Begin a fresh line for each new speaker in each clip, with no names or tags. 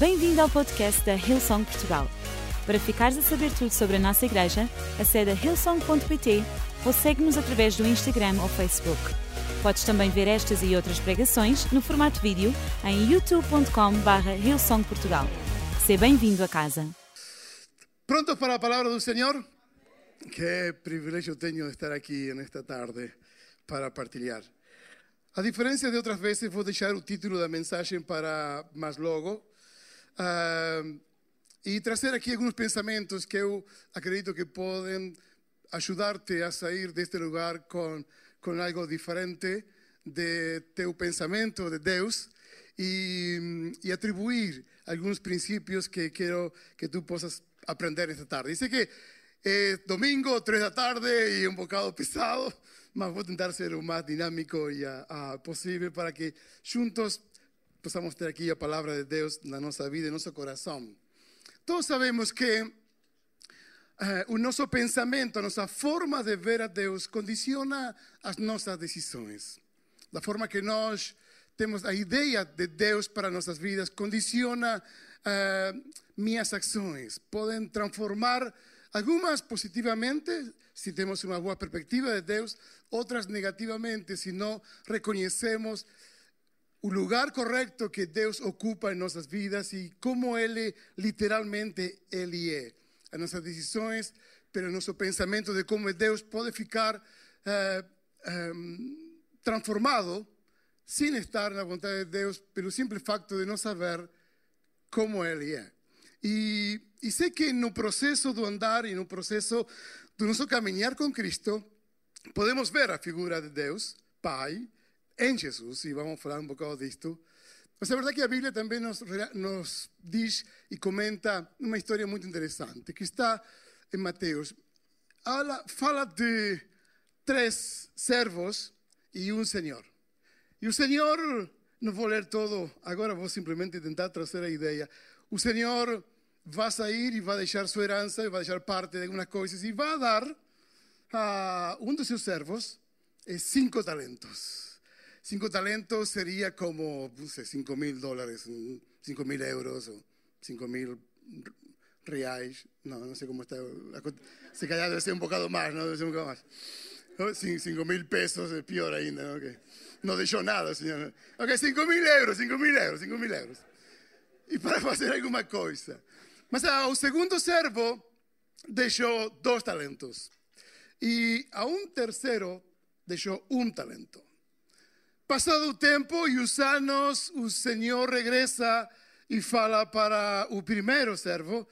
Bem-vindo ao podcast da Hillsong Portugal. Para ficares a saber tudo sobre a nossa igreja, acede a hillsong.pt ou segue-nos através do Instagram ou Facebook. Podes também ver estas e outras pregações no formato vídeo em youtube.com.br hillsongportugal. Seja bem-vindo a casa.
¿Prontos para la palabra del Señor? Qué privilegio tengo de estar aquí en esta tarde para partilhar. A diferença de outras vezes, vou deixar o título da mensagem para mais logo ah, e trazer aqui alguns pensamentos que eu acredito que podem ajudar-te a sair deste lugar com, com algo diferente de teu pensamento de Deus e, e atribuir alguns princípios que quero que tu possas aprender esta tarde. Dice que é domingo, três da tarde e um bocado pesado, mas vou tentar ser o mais dinâmico e ah, ah, possível para que juntos possamos ter aqui a palavra de Deus na nossa vida e nosso coração. Todos sabemos que eh, o nosso pensamento, a nossa forma de ver a Deus condiciona as nossas decisões. Da forma que nós temos a ideia de Deus para nossas vidas condiciona eh, minhas ações. Podem transformar algumas positivamente, se temos uma boa perspectiva de Deus, outras negativamente, se não reconhecemos o lugar correto que Deus ocupa em nossas vidas e como Ele literalmente Ele é. As nossas decisões, pero nosso pensamento de como Deus pode ficar eh, eh, transformado sem estar na vontade de Deus, pelo simples facto de não saber como Ele é. E, e sei que no processo do andar e no processo do nosso caminhar com Cristo, podemos ver a figura de Deus, Pai, em Jesus, e vamos falar um pouco disto. Mas a verdade é que a Bíblia também nos, nos diz e comenta uma história muito interessante, que está em Mateus. Ela fala de três servos e um senhor. E o senhor, não vou ler todo, agora vou simplesmente tentar trazer a ideia. O senhor vai sair e vai deixar sua herança, e vai deixar parte de algumas coisas, e vai dar a um dos seus servos eh, cinco talentos. Cinco talentos sería como, no sé, cinco mil dólares, cinco mil euros o cinco mil reais. No, no sé cómo está. Se calhar debe ser un bocado más, ¿no? Debe ser un bocado más. Cinco mil pesos es peor ainda, ¿no? Que no dejó nada, señor. Ok, cinco mil euros, cinco mil euros, cinco mil euros. E para fazer alguma coisa. Mas ao segundo servo deixou dois talentos. E a um terceiro deixou um talento. Passado o tempo e os anos, o Senhor regressa e fala para o primeiro servo,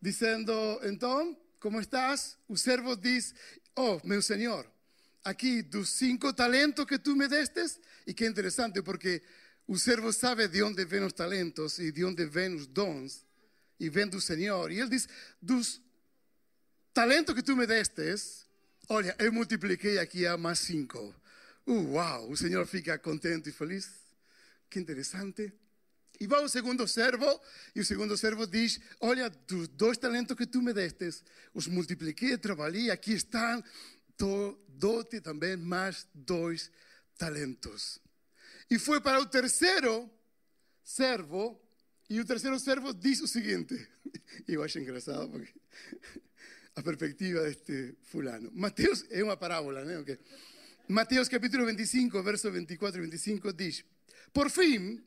dizendo: Então, como estás? O servo diz: Oh, meu Senhor, aqui dos cinco talentos que tu me destes, e que interessante porque o servo sabe de onde vêm os talentos e de onde vêm os dons, e vem do Senhor. E ele diz: Dos talentos que tu me destes, olha, eu multipliquei aqui a mais cinco. Uh, wow, o Senhor fica contente e feliz. Que interessante. E vai o segundo servo, e o segundo servo diz: Olha, dos dois talentos que tu me destes, os multipliquei, trabalhei, aqui estão, dou-te também mais dois talentos. E foi para o terceiro servo, e o terceiro servo diz o seguinte: Eu acho engraçado porque a perspectiva deste fulano. Mateus é uma parábola, né? Okay. Mateus capítulo 25, versos 24 e 25 diz: Por fim,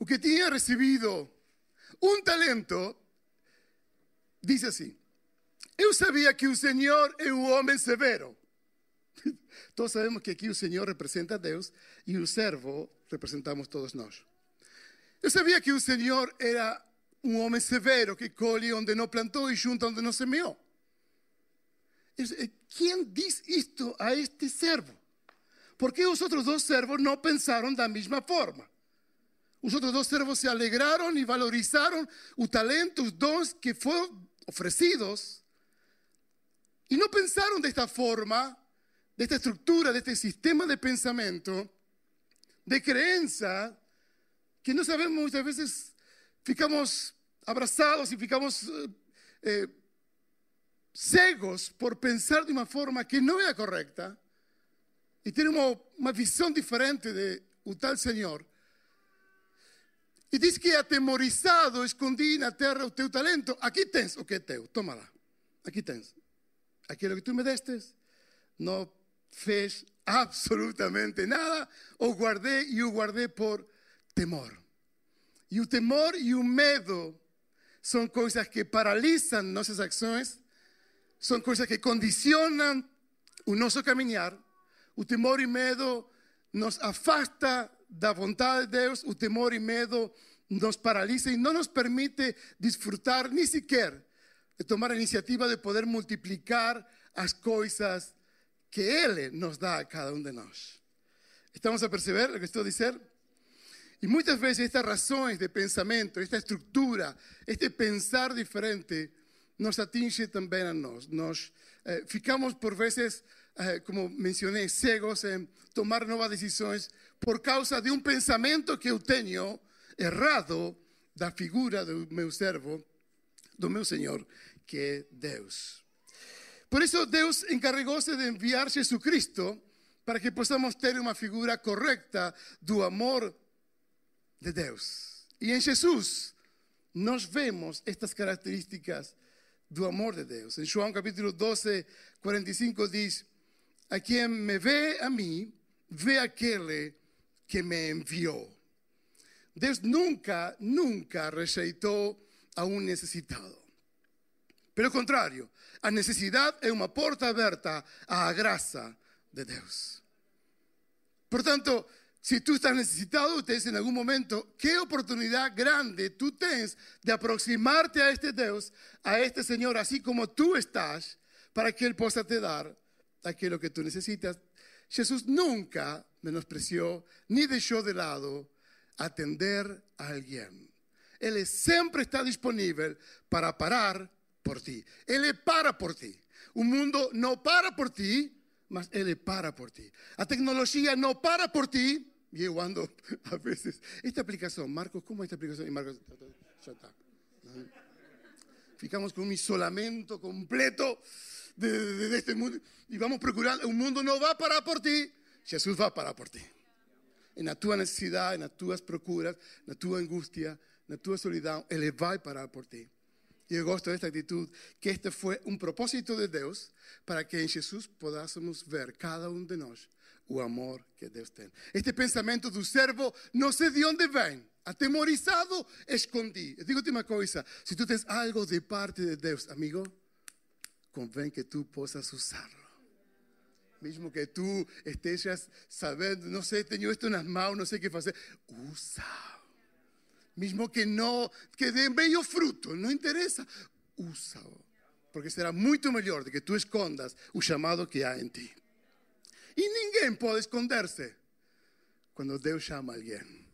o que tinha recebido um talento, diz assim: Eu sabia que o Senhor é um homem severo. Todos sabemos que aqui o Senhor representa a Deus e o servo representamos todos nós. Eu sabia que o Senhor era um homem severo que colhe onde não plantou e junta onde não semeou. ¿Quién dice esto a este servo? Porque los otros dos servos no pensaron de la misma forma. Los otros dos servos se alegraron y valorizaron los talentos, dons que fueron ofrecidos. Y no pensaron de esta forma, de esta estructura, de este sistema de pensamiento, de creencia, que no sabemos muchas veces, ficamos abrazados y ficamos eh, eh, cegos por pensar de uma forma que não é a correta e ter uma, uma visão diferente de o tal Senhor. E diz que atemorizado escondi na terra o teu talento. Aqui tens o que é teu, toma lá. Aqui tens. Aquilo que tu me destes, não fez absolutamente nada, o guardei e o guardei por temor. E o temor e o medo são coisas que paralisam nossas ações, são coisas que condicionam o nosso caminhar. O temor e medo nos afasta da vontade de Deus, o temor e medo nos paralisa e não nos permite desfrutar nem sequer de tomar a iniciativa de poder multiplicar as coisas que Ele nos dá a cada um de nós. Estamos a perceber o que estou a dizer? E muitas vezes estas razões de pensamento, esta estrutura, este pensar diferente, nos atinge também a nós. Nós eh, ficamos por vezes, eh, como mencionei, cegos em tomar novas decisões por causa de um pensamento que eu tenho errado da figura do meu servo, do meu Senhor, que é Deus. Por isso Deus encarregou-se de enviar Jesucristo para que possamos ter uma figura correta do amor de Deus. E em Jesus nós vemos estas características do amor de Deus. Em João capítulo 12, 45 diz: A quem me vê a mim, vê aquele que me enviou. Deus nunca, nunca rejeitou a um necessitado. Pelo contrário, a necessidade é uma porta aberta à graça de Deus. Portanto, se tu estás necesitado, tens em algum momento, que oportunidade grande tu tens de aproximar-te a este Deus, a este Senhor, assim como tu estás, para que Ele possa te dar aquilo que tu necessitas. Jesus nunca menospreció ni deixou de lado atender a alguém. Ele sempre está disponível para parar por ti. Ele para por ti. O mundo não para por ti, mas ele para por ti. A tecnologia não para por ti. E eu ando, a vezes, esta aplicação, Marcos, como é esta aplicação? E Marcos, já está. Ficamos com um isolamento completo de, de, de, este mundo e vamos procurar. O mundo não vai parar por ti, Jesus vai parar por ti. E na tua necessidade, nas tuas procuras, na tua angústia, na tua solidão, Ele vai parar por ti. E eu gosto desta atitude, que este foi um propósito de Deus para que em Jesus podássemos ver cada um de nós o amor que Deus tem. Este pensamento do servo, não sei de onde vem, atemorizado, escondi. Digo-te uma coisa: se tu tens algo de parte de Deus, amigo, convém que tu possas usá-lo. Mesmo que tu estejas sabendo, não sei, tenho isto nas mãos, não sei o que fazer, usa mesmo que não, que dê meio fruto, não interessa, usa-o, porque será muito melhor do que tu escondas o chamado que há em ti tiempo de esconderse cuando Dios llama a alguien.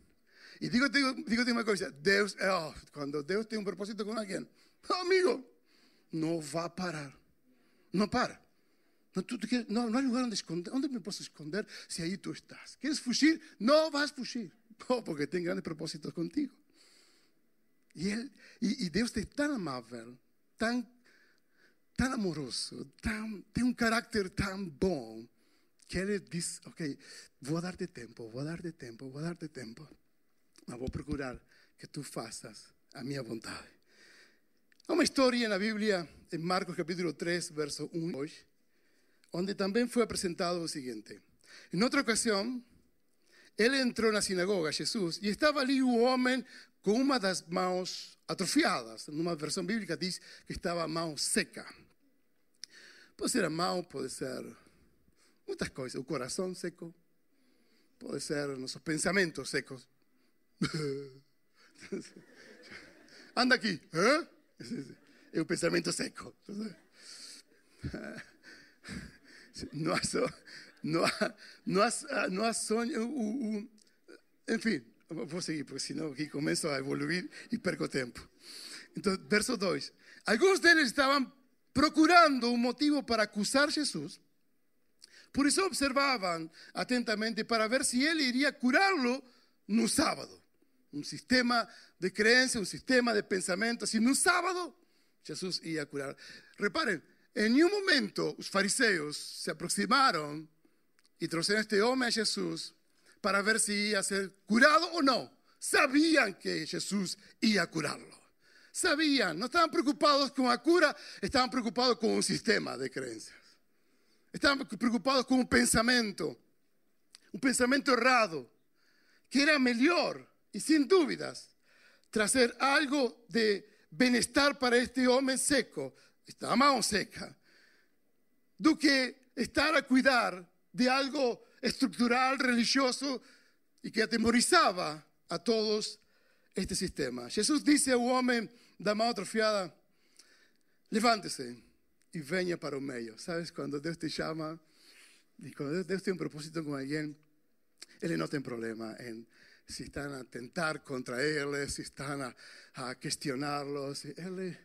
Y digo, digo, digo una cosa, Dios, oh, cuando Dios tiene un propósito con alguien, oh, amigo, no va a parar, no para. No, tú, tú quieres, no, no, hay lugar donde esconder, ¿dónde me puedo esconder si ahí tú estás? ¿Quieres fugir? No vas a fugir, oh, porque tiene grandes propósitos contigo. Y, él, y, y Dios tão es tan amable, tan, tan amoroso, tan, tiene un carácter tan bueno que Ele diz: Ok, vou dar-te tempo, vou dar-te tempo, vou dar-te tempo, mas vou procurar que tu faças a minha vontade. Há uma história na Bíblia, em Marcos capítulo 3, verso 1 2, onde também foi apresentado o seguinte: Em outra ocasião, ele entrou na sinagoga, Jesus, e estava ali o homem com uma das mãos atrofiadas. Numa versão bíblica diz que estava a mão seca. Pode ser a mão, pode ser muitas coisas. O coração seco, pode ser nossos pensamentos secos. Anda aqui. É o pensamento seco. Não há, não há, não há, não há sonho. Enfim, Vou seguir, porque senão aqui começo a evoluir e perco tempo. Então, verso 2. Alguns deles estavam procurando um motivo para acusar Jesus. Por isso observavam atentamente para ver se ele iria curá-lo no sábado. Um sistema de crença, um sistema de pensamento. Assim, no sábado, Jesus ia curar. Reparem, em nenhum momento os fariseus se aproximaram e trouxeram este homem a Jesus para ver se ia ser curado ou não. sabían que Jesús iba a curarlo. Sabían, no estaban preocupados con la cura, estaban preocupados con un sistema de creencias. Estaban preocupados con un pensamiento, un pensamiento errado, que era mejor y sin dudas traer algo de bienestar para este hombre seco, esta mano seca, do que estar a cuidar de algo estructural, religioso y que atemorizaba a todos este sistema. Jesús dice al hombre da mão atrofiada, levante-se e venha para o meio, ¿Sabes? quando Deus te chama, e quando Deus tem um propósito com alguém, ele não tem problema em se están a tentar contra Ele, se estão a, a cuestionarlo. ele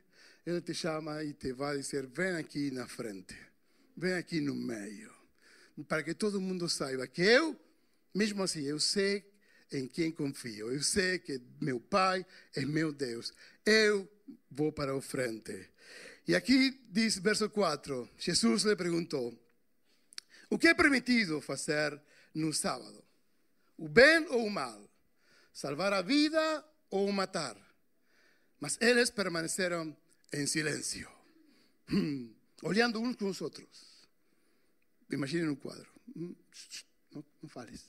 ele te chama e te vai dizer, vem ven na frente, ven aqui no meio, para que todo mundo saiba que eu mesmo assim, eu sei em quem confio, eu sei que meu Pai é meu Deus, eu vou para o frente. E aqui diz verso 4: Jesus lhe perguntou: O que é permitido fazer no sábado? O bem ou o mal? Salvar a vida ou matar? Mas eles permaneceram em silêncio, olhando uns com os outros. Imaginem um quadro. Não, não fales.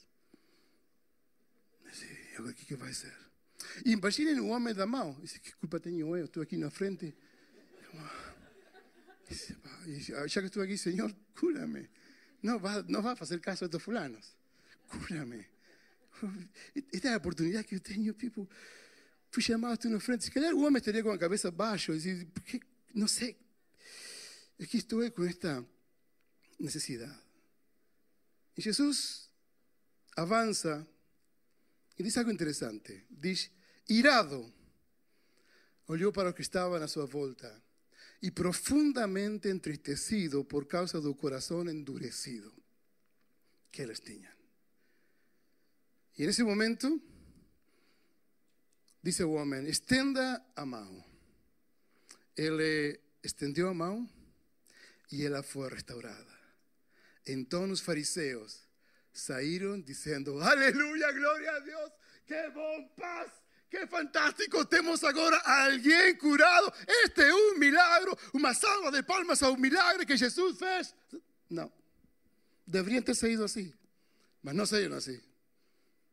o que, que vai ser? Imaginem o homem da mão. Que culpa tenho eu? Estou aqui na frente. Já que estou aqui, Senhor, cura-me. Não vai, não vai fazer caso dos fulanos. Cura-me. Esta é a oportunidade que eu tenho. Tipo, fui chamado, estou na frente. Se calhar o homem estaria com a cabeça baixa. Dizer, porque, não sei. Aqui estou com esta necessidade. E Jesus avança e diz algo interessante. Diz, irado, olhou para os que estavam à sua volta e profundamente entristecido por causa do coração endurecido que eles tinham. E nesse momento, disse o homem: estenda a mão. Ele estendeu a mão e ela foi restaurada. Então os fariseus saíram dizendo: Aleluia, glória a Deus, que bom paz, que fantástico, temos agora alguém curado. Este é um milagre, uma salva de palmas ao milagre que Jesus fez. Não, deveriam ter saído assim, mas saíram assim.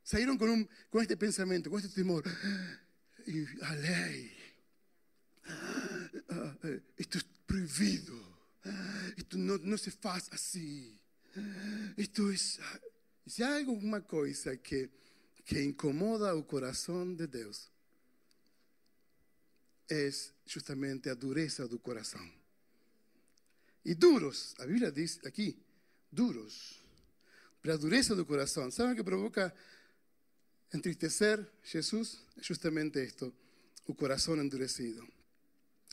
Saíram com, um, com este pensamento, com este temor. E a lei, isto é proibido, isto não, não se faz assim. Isto é se há alguma coisa que, que incomoda o coração de Deus, é justamente a dureza do coração. E duros, a Bíblia diz aqui, duros. Para a dureza do coração. ¿Saben o que provoca entristecer Jesus? É justamente isto, o coração endurecido.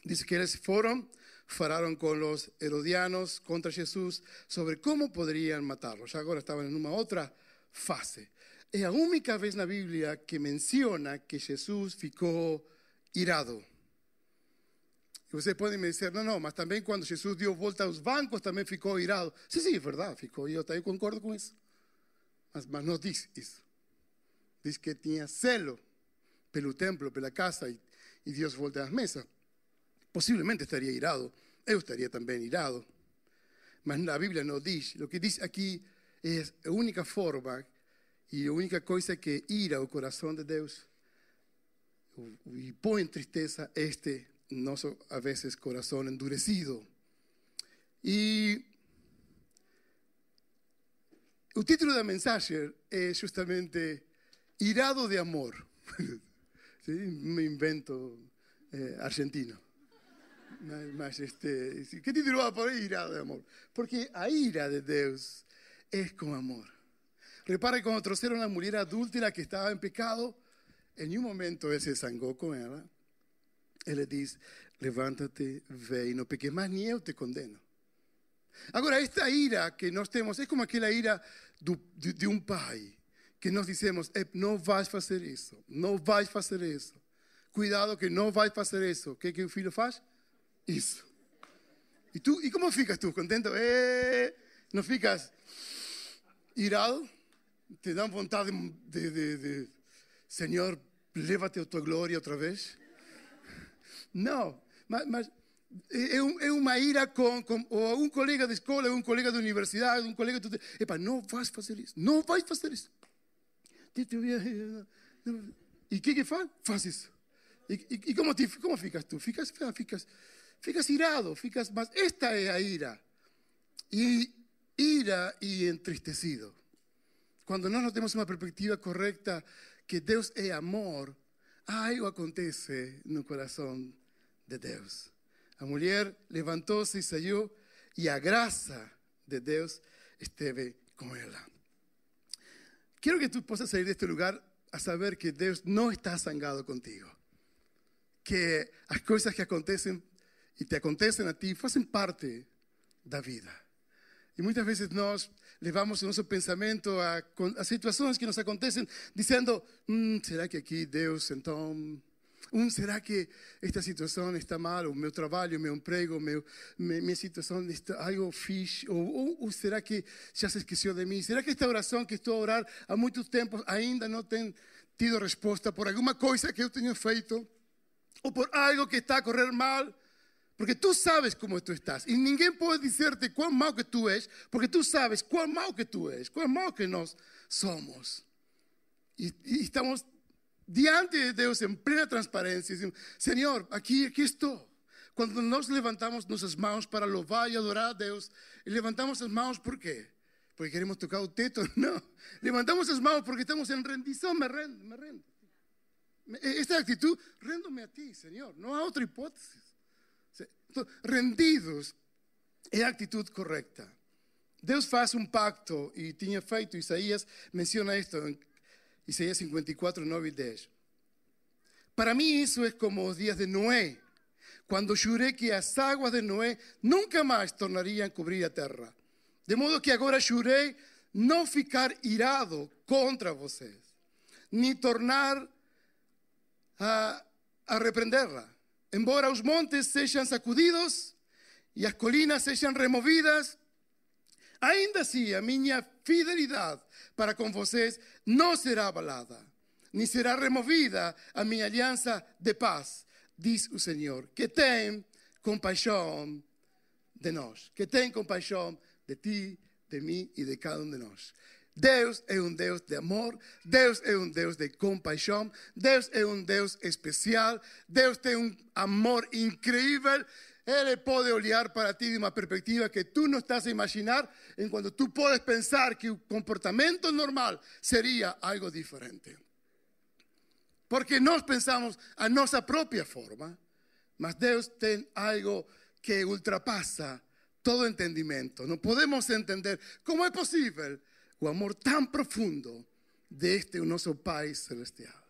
Diz que eles foram falaron con los herodianos contra Jesús sobre cómo podrían matarlo. Ya ahora estaban en una otra fase. Es la única vez en la Biblia que menciona que Jesús ficó irado. Y ustedes pueden decir, no, no, mas también cuando Jesús dio vuelta a los bancos también ficó irado. Sí, sí, es verdad, ficó, yo también concordo con eso. Mas, mas no dice eso. Dice que tenía celo pelo templo, pela casa y, y Dios voltea las mesas. Possivelmente estaria irado. Eu estaria também irado. Mas a Bíblia não diz. O que diz aqui é a única forma e a única coisa que ira o coração de Deus e põe em tristeza este nosso, a vezes, coração endurecido. E o título da mensagem é justamente Irado de Amor. Me invento eh, argentino. Mas este, que título va a poner ira de amor? Porque a ira de Deus é com amor. Repare quando trouxeram a mulher adúltera que estava em pecado, em nenhum momento ele se zangou com ela. Ele diz: Levanta-te, ve e não peques mais, nem eu te condeno. Agora, esta ira que nós temos é como aquela ira de, de, pai, que nós dizemos: Não vais fazer isso, não vais fazer isso. Cuidado que não vais fazer isso. O que, que o filho faz? Isso. E tu, e como ficas tu? Contento? Eh, ficas irado? Te dá vontade de, de, de, Senhor, leva-te a tua glória outra vez? Não, mas, mas é, é, uma ira com, com ou um colega de escola, um colega de universidade, um colega de... Epa, não vais fazer isso, não vais fazer isso. E o que que faz? Faz isso. E, e, e como, te, como ficas tu? Ficas, ficas, ficas irado, ficas mas esta é a ira. E ira e entristecido. Quando nós não temos uma perspectiva correta que Deus é amor, algo acontece no coração de Deus. A mulher levantou-se e saiu, e a graça de Deus esteve com ela. Quero que tu possas sair deste lugar a saber que Deus não está zangado contigo. Que as coisas que acontecem e te acontecem a ti fazem parte da vida. E muitas vezes nós levamos nosso pensamento a, a situações que nos acontecem dizendo: hum, será que aqui Deus então um, será que esta situação está mal? O meu trabalho, o meu emprego, meu, minha situação está algo fiz? Ou, ou, ou, será que já se esqueceu de mim? Será que esta oração que estou a orar há muito tempo ainda não tem tido resposta por alguma coisa que eu tenho feito? Ou por algo que está a correr mal? Porque tú sabes como tú estás. Y ninguém pode dizerte quão mal que tú és, porque tú sabes quão mal que tú és, quão mal que nós somos. E, e estamos diante de Deus em plena transparência, dizendo, Senhor, aqui, aqui estou. Quando nós levantamos nossas mãos para louvar e adorar a Deus, e levantamos as mãos por quê? Porque queremos tocar o teto? Não. Levantamos as mãos porque estamos em rendição, me rendo, me rendo. Esta actitud, rendo-me a ti, Senhor. Não há outra hipótese. Rendidos é a atitude correta. Deus faz um pacto e tinha feito, Isaías menciona isto em Isaías 54, 9 y 10. Para mí eso es como los días de Noé, cuando juré que las aguas de Noé nunca más tornarían a cubrir la tierra. De modo que ahora juré no ficar irado contra vocês, ni tornar a, a reprenderla. Embora os montes sejam sacudidos e as colinas sejam removidas, ainda assim a minha fidelidade para com vocês não será abalada, nem será removida a minha aliança de paz, diz o Senhor, que tem compaixão de nós, que tem compaixão de ti, de mim e de cada um de nós. Deus é um Deus de amor, Deus é um Deus de compaixão, Deus é um Deus especial, Deus tem um amor incrível Ele pode olhar para ti de uma perspectiva que tu não estás a imaginar, enquanto tu podes pensar que o comportamento normal seria algo diferente. Porque nós pensamos a nossa própria forma, mas Deus tem algo que ultrapassa todo entendimento. Não podemos entender como é possível o amor tão profundo deste nosso Pai Celestial.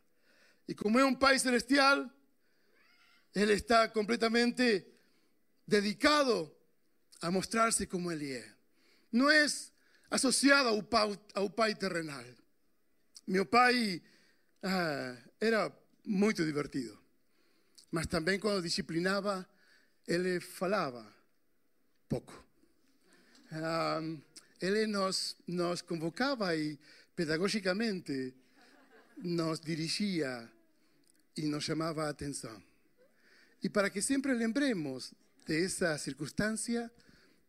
E como é um Pai Celestial, Ele está completamente dedicado a mostrarse como Él es. No es asociado ao pai, pai terrenal. Meu pai ah, era muito divertido, mas também quando disciplinava, ele falava pouco. Ah, ele nos, nos convocava e pedagogicamente nos dirigia e nos chamava a atenção. E para que sempre lembremos de esa circunstancia,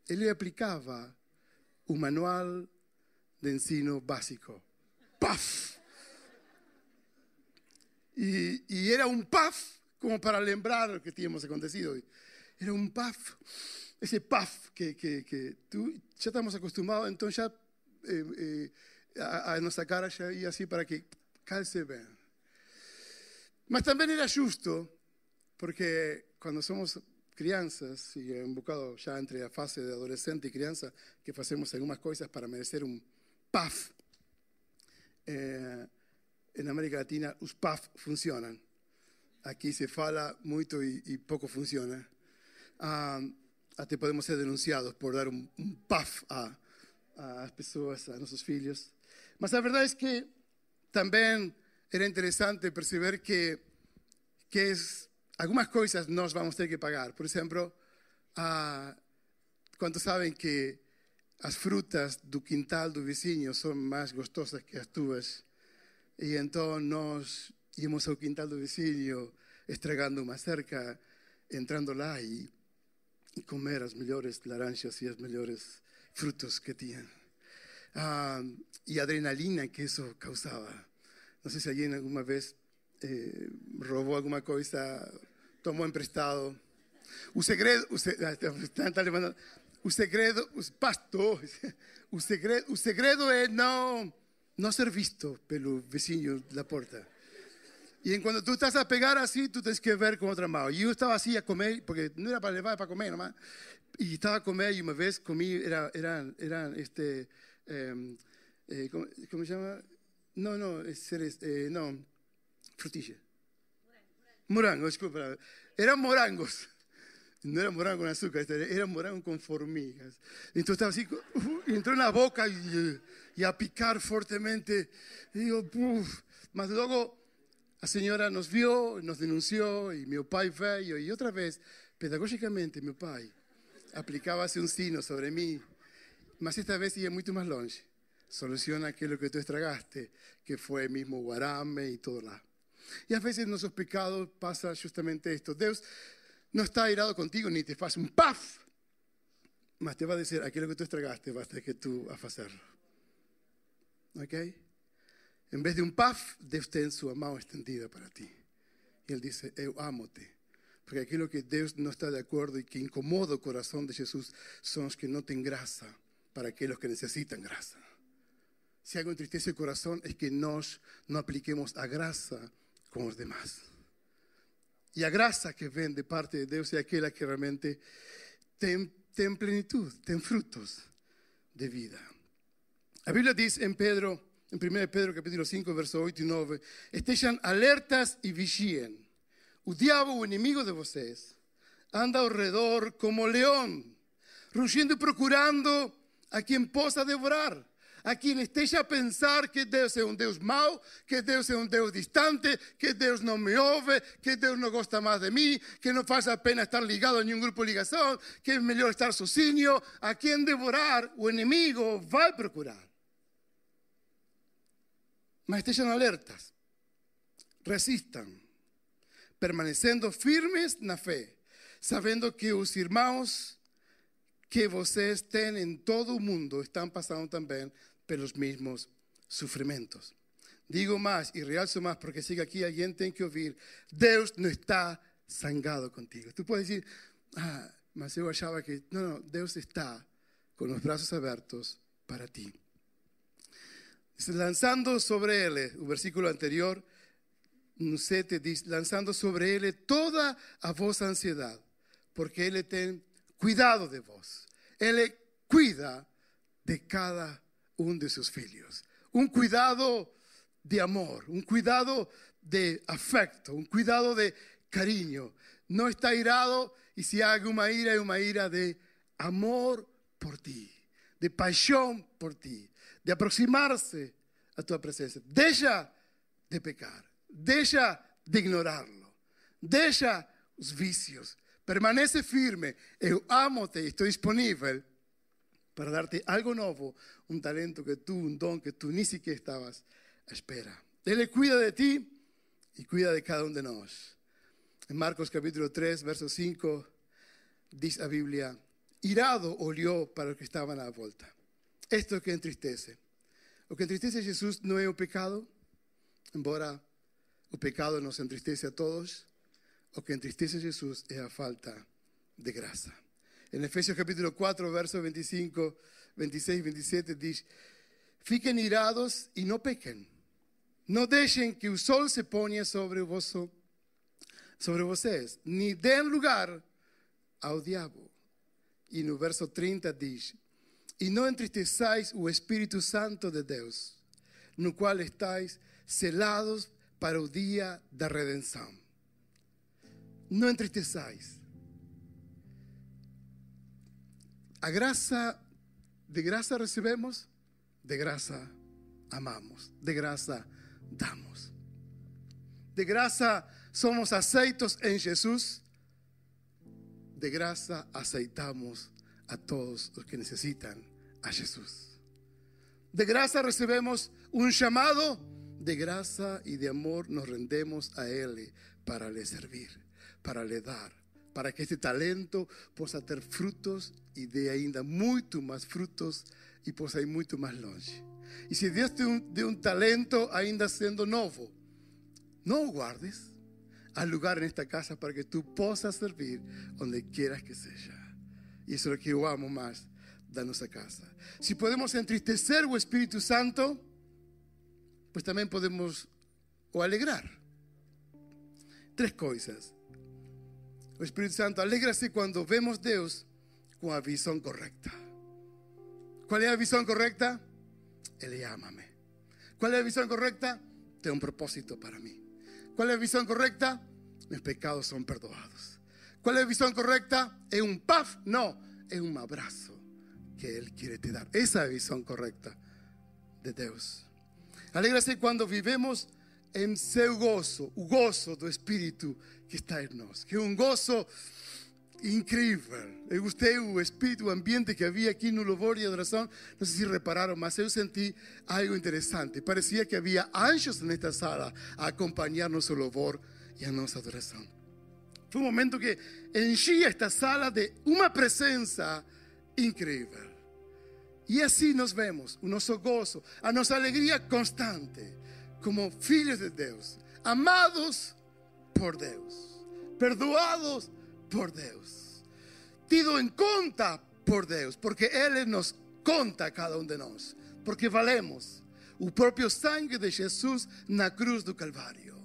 él le aplicaba un manual de ensino básico. ¡Paf! Y, era un paf como para lembrar lo que teníamos acontecido. Era un paf, ese paf que, que, que tú, ya estamos acostumbrados, entonces ya eh, eh, a, a, nuestra cara ya y así para que calce bien. Mas también era justo, porque cuando somos crianças, é um bocado já entre a fase de adolescente e criança, que fazemos algumas coisas para merecer um PAF. É, na América Latina, os PAF funcionam. Aqui se fala muito e, e pouco funciona. Ah, até podemos ser denunciados por dar um, um PAF a, às pessoas, a nossos filhos. Mas a verdade é que também era interessante perceber que, que é algumas coisas nós vamos ter que pagar. Por exemplo, quando sabem que as frutas do quintal do vizinho são mais gostosas que as tuas, e então nós íamos ao quintal do vizinho, estragando uma cerca, entrando lá e, e comer as melhores laranjas e os melhores frutos que tinham. Ah, adrenalina que isso causava. Não sei se alguém alguma vez eh, roubou alguma coisa, tomou emprestado. O segredo, o, ah, tá, tá levando, o segredo, o pastor, o segredo, segredo é não, não ser visto pelo vizinho da porta. Y cuando tú estás a pegar así, tú tienes que ver con otra mano. Yo estaba así a comer, porque no era para llevar, para comer nomás. Y estaba a comer y una vez comí, era, eran, eran este, eh, eh, ¿cómo, ¿cómo, se llama? No, no, es, eh, no, frutilla. Morango, disculpa. Eran morangos. No era morango con azúcar, este, era morango con formigas. Entonces estaba así, uh, entró en la boca y, y, a picar fuertemente. Y digo, uff. Más luego la señora nos vio, nos denunció y mi pai veio y otra vez, pedagógicamente, mi pai aplicaba un sino sobre mí, mas esta vez iba mucho más longe. Soluciona aquello que tú estragaste, que fue mismo guarame y todo. Y a veces en nuestros pecados pasa justamente esto. Dios no está airado contigo ni te hace un paf, mas te va a decir aquello que tú estragaste, basta que tú a hacerlo. ¿Ok? En vez de un paf, Dios tiene su mano extendida para ti. Y Él dice, eu amo-te. Porque aquilo que Deus não está de acordo e que incomoda o coração de Jesus são os que não têm graça para aqueles que necessitam graça. Se algo entristece o coração é que nós não apliquemos a graça com os demais. E a graça que vem de parte de Deus é aquela que realmente tem, tem plenitude, tem frutos de vida. A Bíblia diz em Pedro en 1 Pedro capítulo 5, verso 8 y 9, estén alertas y vigíen. Un diablo o enemigo de vocês anda alrededor como león, rugiendo y procurando a quien possa devorar. A quien esteja a pensar que Deus é um Deus mau, que Deus é um Deus distante, que Deus não me ouve, que Deus não gosta mais de mim, que não faz a pena estar ligado a nenhum grupo de ligação, que é melhor estar sozinho. A quem devorar, o inimigo vai procurar. Mas estén alertas, resistan, permaneciendo firmes na fe, sabendo que os irmãos que vocês têm em todo o mundo estão passando também pelos mesmos sofrimentos. Digo mais e realço mais porque siga aqui alguém tem que ouvir: Deus não está zangado contigo. Tu puedes dizer, ah, mas eu achava que. Não, não, Deus está com os braços abertos para ti lanzando sobre él, el versículo anterior, dice, lanzando sobre él toda a vos ansiedad, porque él tiene cuidado de vos. Él cuida de cada uno de sus hijos. Un cuidado de amor, un cuidado de afecto, un cuidado de cariño. No está irado y si hay una ira, es una ira de amor por ti, de pasión por ti, de aproximarse a tu presencia. Deja de pecar, deja de ignorarlo, deja los vicios, permanece firme. Eu amo-te y estoy disponible para darte algo nuevo, un talento que tú, un don que tú ni siquiera estabas a espera. Él cuida de ti y cuida de cada uno de nosotros. En Marcos capítulo 3, verso 5, dice la Biblia, irado olió para los que estaban a la vuelta. Esto es lo que entristece. Lo que entristece a Jesús no es el pecado, embora o pecado nos entristece a todos. Lo que entristece a Jesús es la falta de gracia. En Efesios capítulo 4, versos 25, 26 y 27 dice, fiquen irados y no pequen. No dejen que el sol se ponga sobre, vosso, sobre vocês, ni den lugar ao diabo. E no verso 30 diz, y no entristezáis o Espíritu Santo de Dios, no cual estáis selados para el día de redención. No entristezáis. A graça, de graça recebemos, de graça amamos, de graça damos. De graça somos aceitos en Jesús, de graça aceitamos a todos los que necesitan a Jesús. De gracia recibimos un llamado, de graça e de amor nos rendemos a Ele para lhe servir, para lhe dar, para que este talento possa ter frutos e dê ainda muito mais frutos e possa ir muito mais longe. E se Deus te um, um talento ainda sendo novo, não o guardes. Há lugar nesta casa para que tu possas servir onde quieras que seja. E isso é o que eu amo mais da nossa casa. Se podemos entristecer o Espírito Santo, pues también podemos o alegrar. Tres coisas. O Espírito Santo alegra-se quando vemos Deus com a visão correta. Qual é a visão correta? Ele ama-me. Qual é a visão correta? Tem um propósito para mim. Qual é a visão correta? Meus pecados são perdoados. Qual é a visão correta? É um paf? Não, é um abraço que Ele quer te dar. Essa é a visão correta de Deus. Alegra-se quando vivemos em seu gozo, o gozo do Espírito que está em nós, que um gozo incrível. Eu gostei o espírito, o ambiente que havia aqui no louvor e adoração. Não sei se repararam, mas eu senti algo interessante. Parecia que havia anjos nesta sala a acompanhar nosso louvor e a nossa adoração. Foi um momento que enchia esta sala de uma presença incrível. E assim nos vemos, o nosso gozo, a nossa alegria constante, como filhos de Deus, amados por Deus, perdoados por Deus, tido em conta por Deus, porque Ele nos conta a cada um de nós, porque valemos o próprio sangue de Jesus na cruz do Calvário.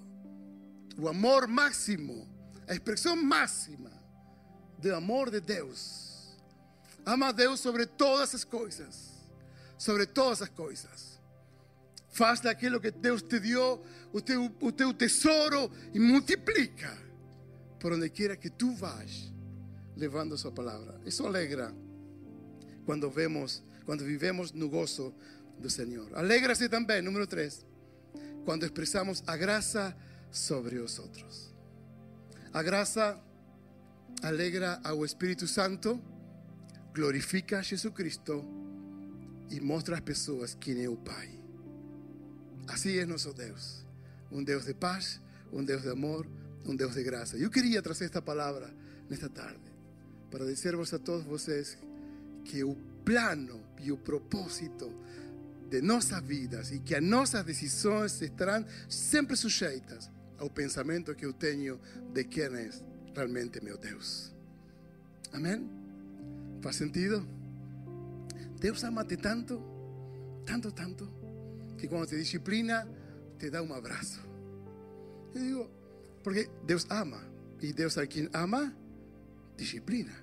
O amor máximo, a expressão máxima do amor de Deus Ama a Deus sobre todas as coisas. Sobre todas as coisas. Faz daquilo que Deus te deu o teu, o teu tesouro e multiplica por onde quiera que tu vás, levando sua palavra. Isso alegra quando vemos, quando vivemos no gozo do Senhor. Alegra-se também, número 3, quando expressamos a graça sobre os outros. A graça alegra ao Espírito Santo glorifica a Jesucristo e mostra às pessoas quem é o Pai. Assim é nosso Deus. Um Deus de paz, um Deus de amor, um Deus de graça. Eu queria trazer esta palavra nesta tarde para dizer-vos a todos vocês que o plano e o propósito de nossas vidas e que as nossas decisões estarão sempre sujeitas ao pensamento que eu tenho de quem é realmente meu Deus. Amém? ¿Faz sentido? Deus ama-te tanto, tanto, tanto, que quando te disciplina, te dá um abraço. Eu digo, porque Deus ama, e Deus a quem ama, disciplina.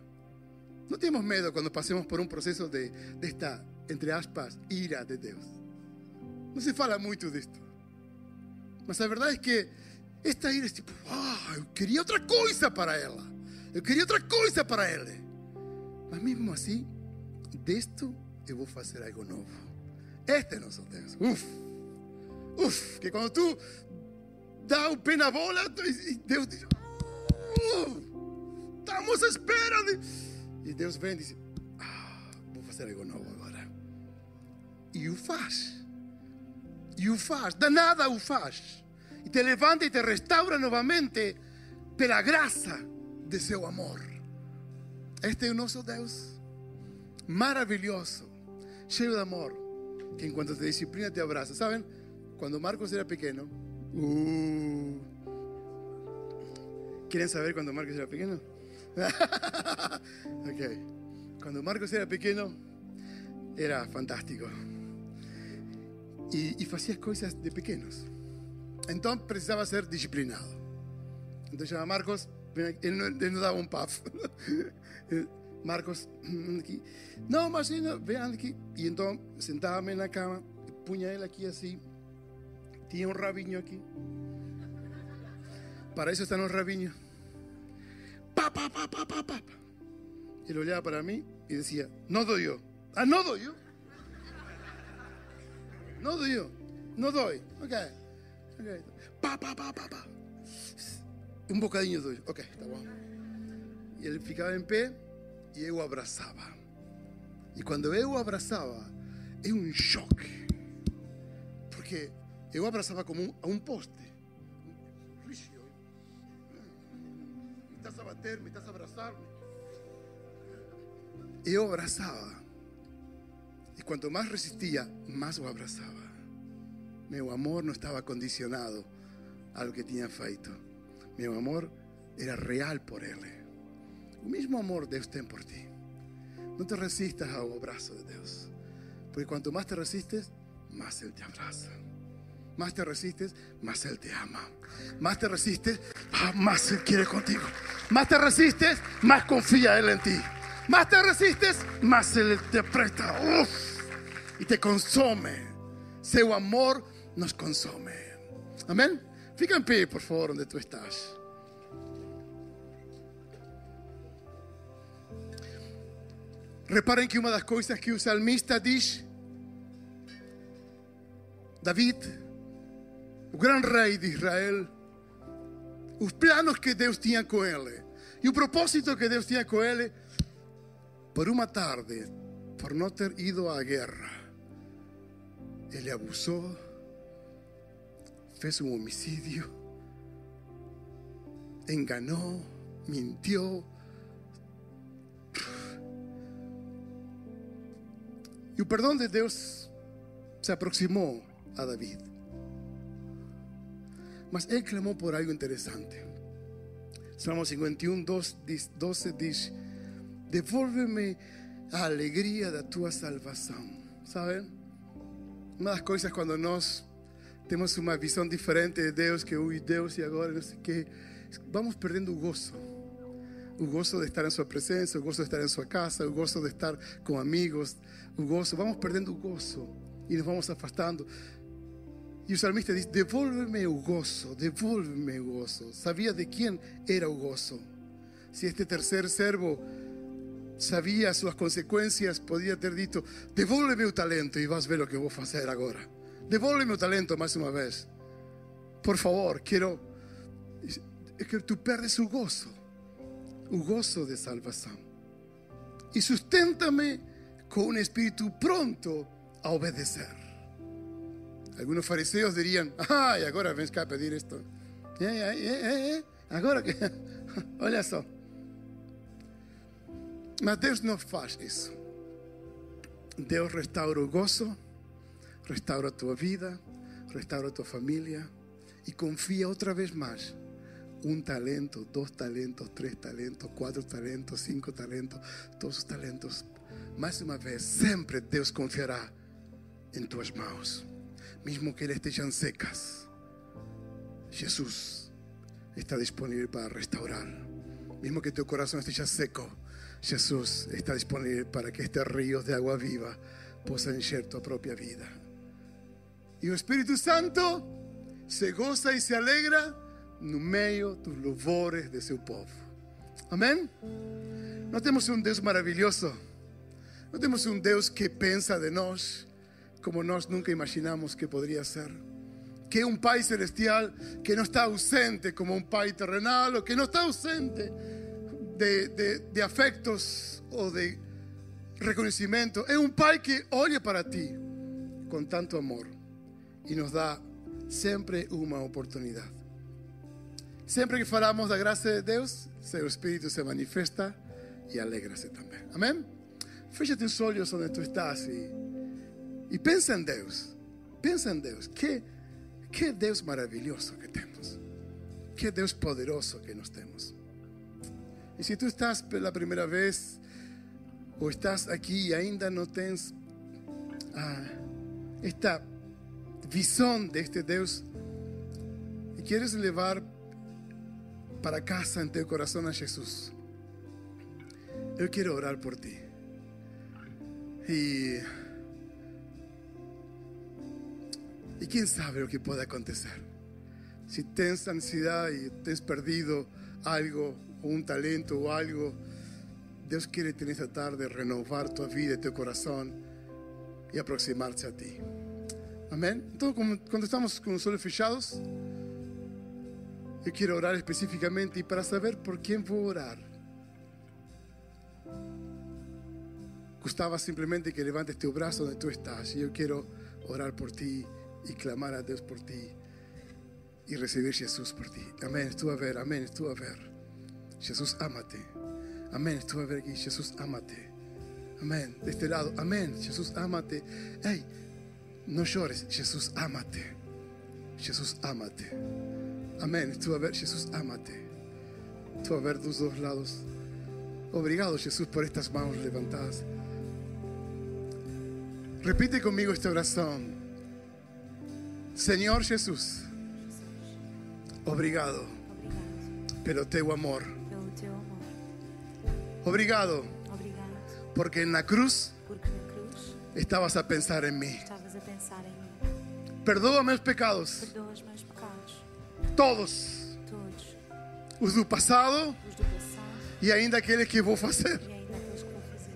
Não temos medo quando passemos por um processo de, desta, entre aspas, ira de Deus. Não se fala muito disto. Mas a verdade é que esta ira é tipo, ah, eu queria outra coisa para ela. Eu queria outra coisa para ele. Mas mesmo assim, disto eu vou fazer algo novo. Este é nosso Deus. Uf, uf, que quando tu dá o pé na bola, Deus diz: uh, estamos esperando. E Deus vem e diz: ah, vou fazer algo novo agora. E o faz. E o faz. Danada o faz. E te levanta e te restaura novamente pela graça de seu amor. Este es nuestro Dios maravilloso, lleno de amor, que en cuanto te disciplina te abraza. ¿Saben? Cuando Marcos era pequeño, uh, ¿quieren saber cuando Marcos era pequeño? ok. Cuando Marcos era pequeño, era fantástico. Y, y hacía cosas de pequeños. Entonces precisaba ser disciplinado. Entonces llama Marcos, él no, él no daba un puff. Marcos, aqui. Não, imagina, vem aqui. E então sentava-me na cama, punha ele aqui assim. Tinha um rabinho aqui. Para isso estão os rabinhos. Pá, pá, pá, pá, pá, pá. Ele olhava para mim e dizia: Não dou eu. Ah, não dou eu? Não dou eu. Não dói. Ok. Pá, pá, pá, pá, pá. Um bocadinho dói. Ok, tá bom. E ele ficava em pé e eu abraçava. E quando eu abraçava, é um choque. Porque Eu abraçava como um, a um poste. Rígido. Me estás a bater, me estás a abraçar. Eu abraçava. E quanto mais resistia, mais o abraçava. Meu amor não estava condicionado ao que tinha feito. Meu amor era real por ele. O mesmo amor Deus tem por ti. Não te resistas ao abraço de Deus. Porque quanto más te resistes, más Él te abraza. Más te resistes, más Él te ama. Más te resistes, ah, más Él quiere contigo. Más te resistes, más confía Él en ti. Más te resistes, más Él te presta. Uf, y te consome. Su amor nos consome. Amén. Fica en pie, por favor, donde tú estás. Reparem que uma das coisas que o salmista diz, David, o grande rei de Israel, os planos que Deus tinha com ele e o propósito que Deus tinha com ele, por uma tarde, por não ter ido à guerra, ele abusou, fez um homicídio, enganou, mentiu, E o perdão de Deus se aproximou a David. Mas ele clamou por algo interessante. Salmo 51, 12 diz: Devolve-me a alegria da tua salvação. Sabem? Uma das coisas quando nós temos uma visão diferente de Deus, que ui, Deus e agora não sei o que, vamos perdendo o gozo. O gozo de estar em sua presença, o gozo de estar em sua casa, o gozo de estar com amigos, o gozo. Vamos perdendo o gozo e nos vamos afastando. E o salmista diz: Devolve-me o gozo, devolve-me o gozo. Sabia de quem era o gozo. Se este terceiro servo sabia suas consequências, podia ter dito: Devolve-me o talento e vas ver o que vou fazer agora. Devolve-me o talento mais uma vez. Por favor, quero. É que tu perdes o gozo, o gozo de salvação. E sustenta-me com um espírito pronto a obedecer. Algunos fariseos dirían, ay, agora vens cá pedir isto. Eh, eh, eh, agora que, olha só. Mas Deus não faz isso. Deus restaura o gozo, restaura a tua vida, restaura a tua família e confia outra vez mais. Um talento, dois talentos, três talentos, quatro talentos, cinco talentos, todos os talentos. Mais uma vez, sempre Deus confiará em tuas mãos, mesmo que eles estejam secas. Jesus está disponível para restaurar. Mesmo que teu coração esteja seco, Jesus está disponível para que estes ríos de água viva possam encher tua própria vida. E o Espírito Santo se goza e se alegra no meio dos louvores de seu povo. Amém? Nós temos um Deus maravilhoso. Nós temos um Deus que pensa de nós como nós nunca imaginamos que poderia ser. Que é um Pai celestial que não está ausente como um Pai terrenal, ou que não está ausente de, de, de afectos ou de reconhecimento. É um Pai que olha para ti com tanto amor e nos dá sempre uma oportunidade. Sempre que falamos da graça de Deus, seu Espírito se manifesta e alegra-se também. Amém? Fecha teus olhos onde tu estás e, e pensa em Deus. Pensa em Deus. Que, que Deus maravilhoso que temos. Que Deus poderoso que nós temos. E se tu estás pela primeira vez ou estás aqui e ainda não tens ah, esta visão deste Deus e queres levar para casa em teu coração a Jesus, eu quero orar por ti. E, e quem sabe o que pode acontecer. Se tens ansiedade e tens perdido algo, um talento ou algo, Deus quer nesta tarde renovar tua vida teu coração e aproximar-se a ti. Amém? Então, quando estamos com os olhos fechados, eu quero orar especificamente e para saber por quem vou orar. Gustava simplesmente que levantes teu braço onde tu estás e eu quero orar por ti y clamar a Dios por ti y recibir Jesús por ti. Amén. Tú a ver, amén. Tú a ver. Jesús, ámate. Amén. Tú a ver aquí. Jesús, ámate. Amén. De este lado. Amén. Jesús, ámate. Hey, no llores. Jesús, ámate. Jesús, ámate. Amén. Tú a ver, Jesús, ámate. Tú a ver tus dos lados. Obrigado, Jesús, por estas manos levantadas. Repite conmigo esta oración. Señor Jesús, obrigado pelo teu amor. Obrigado porque en la cruz estabas a pensar en mí.
A pensar em mim.
Perdoa meus pecados,
Perdoa os meus pecados,
todos,
todos,
os do passado
os do passado
e ainda aqueles que vou fazer.
e ainda aqueles que vou fazer.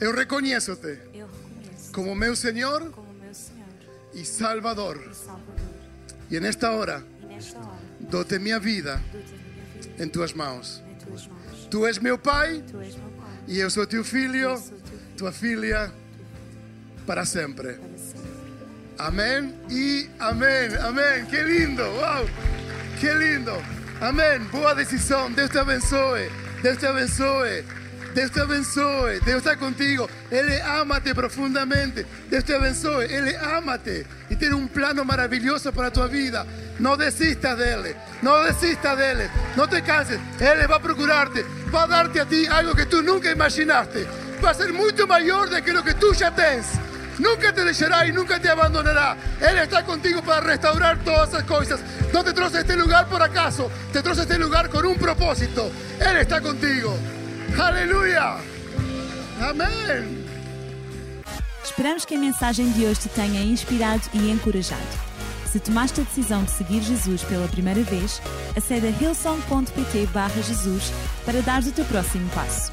Eu reconheço-te
Eu reconheço
como meu Senhor
como meu Senhor
e Salvador.
e Salvador.
E nesta hora
E nesta hora,
dou-te minha vida
dou-te minha vida
em tuas mãos.
em tuas mãos.
Tu és meu Pai
Tu és meu Pai,
e eu sou teu filho,
eu sou teu filho
tua filha,
para sempre.
Amén y amén, amén. Qué lindo, wow, qué lindo. Amén. Boa decisão. Deus te abençoe. Deus te abençoe. Deus te abençoe. Deus está contigo. Ele ama-te profundamente. Deus te abençoe. Ele ama-te e tem um plano maravilhoso para a tua vida. Não desistas dele. Não desistas dele. Não te canses. Ele vai procurar-te. Vai dar-te a ti algo que tu nunca imaginaste. Vai ser muito maior do que o que tu já tens. Nunca te dejará y nunca te abandonará. Él está contigo para restaurar todas esas cosas. No te troces este lugar por acaso. Te troces este lugar con un propósito. Él está contigo. Aleluya. Amén.
Esperamos que a mensagem de hoje te tenha inspirado e encorajado. Se tomaste a decisão de seguir Jesus pela primeira vez, acede a hillsong.pt Jesus para dar o teu próximo passo.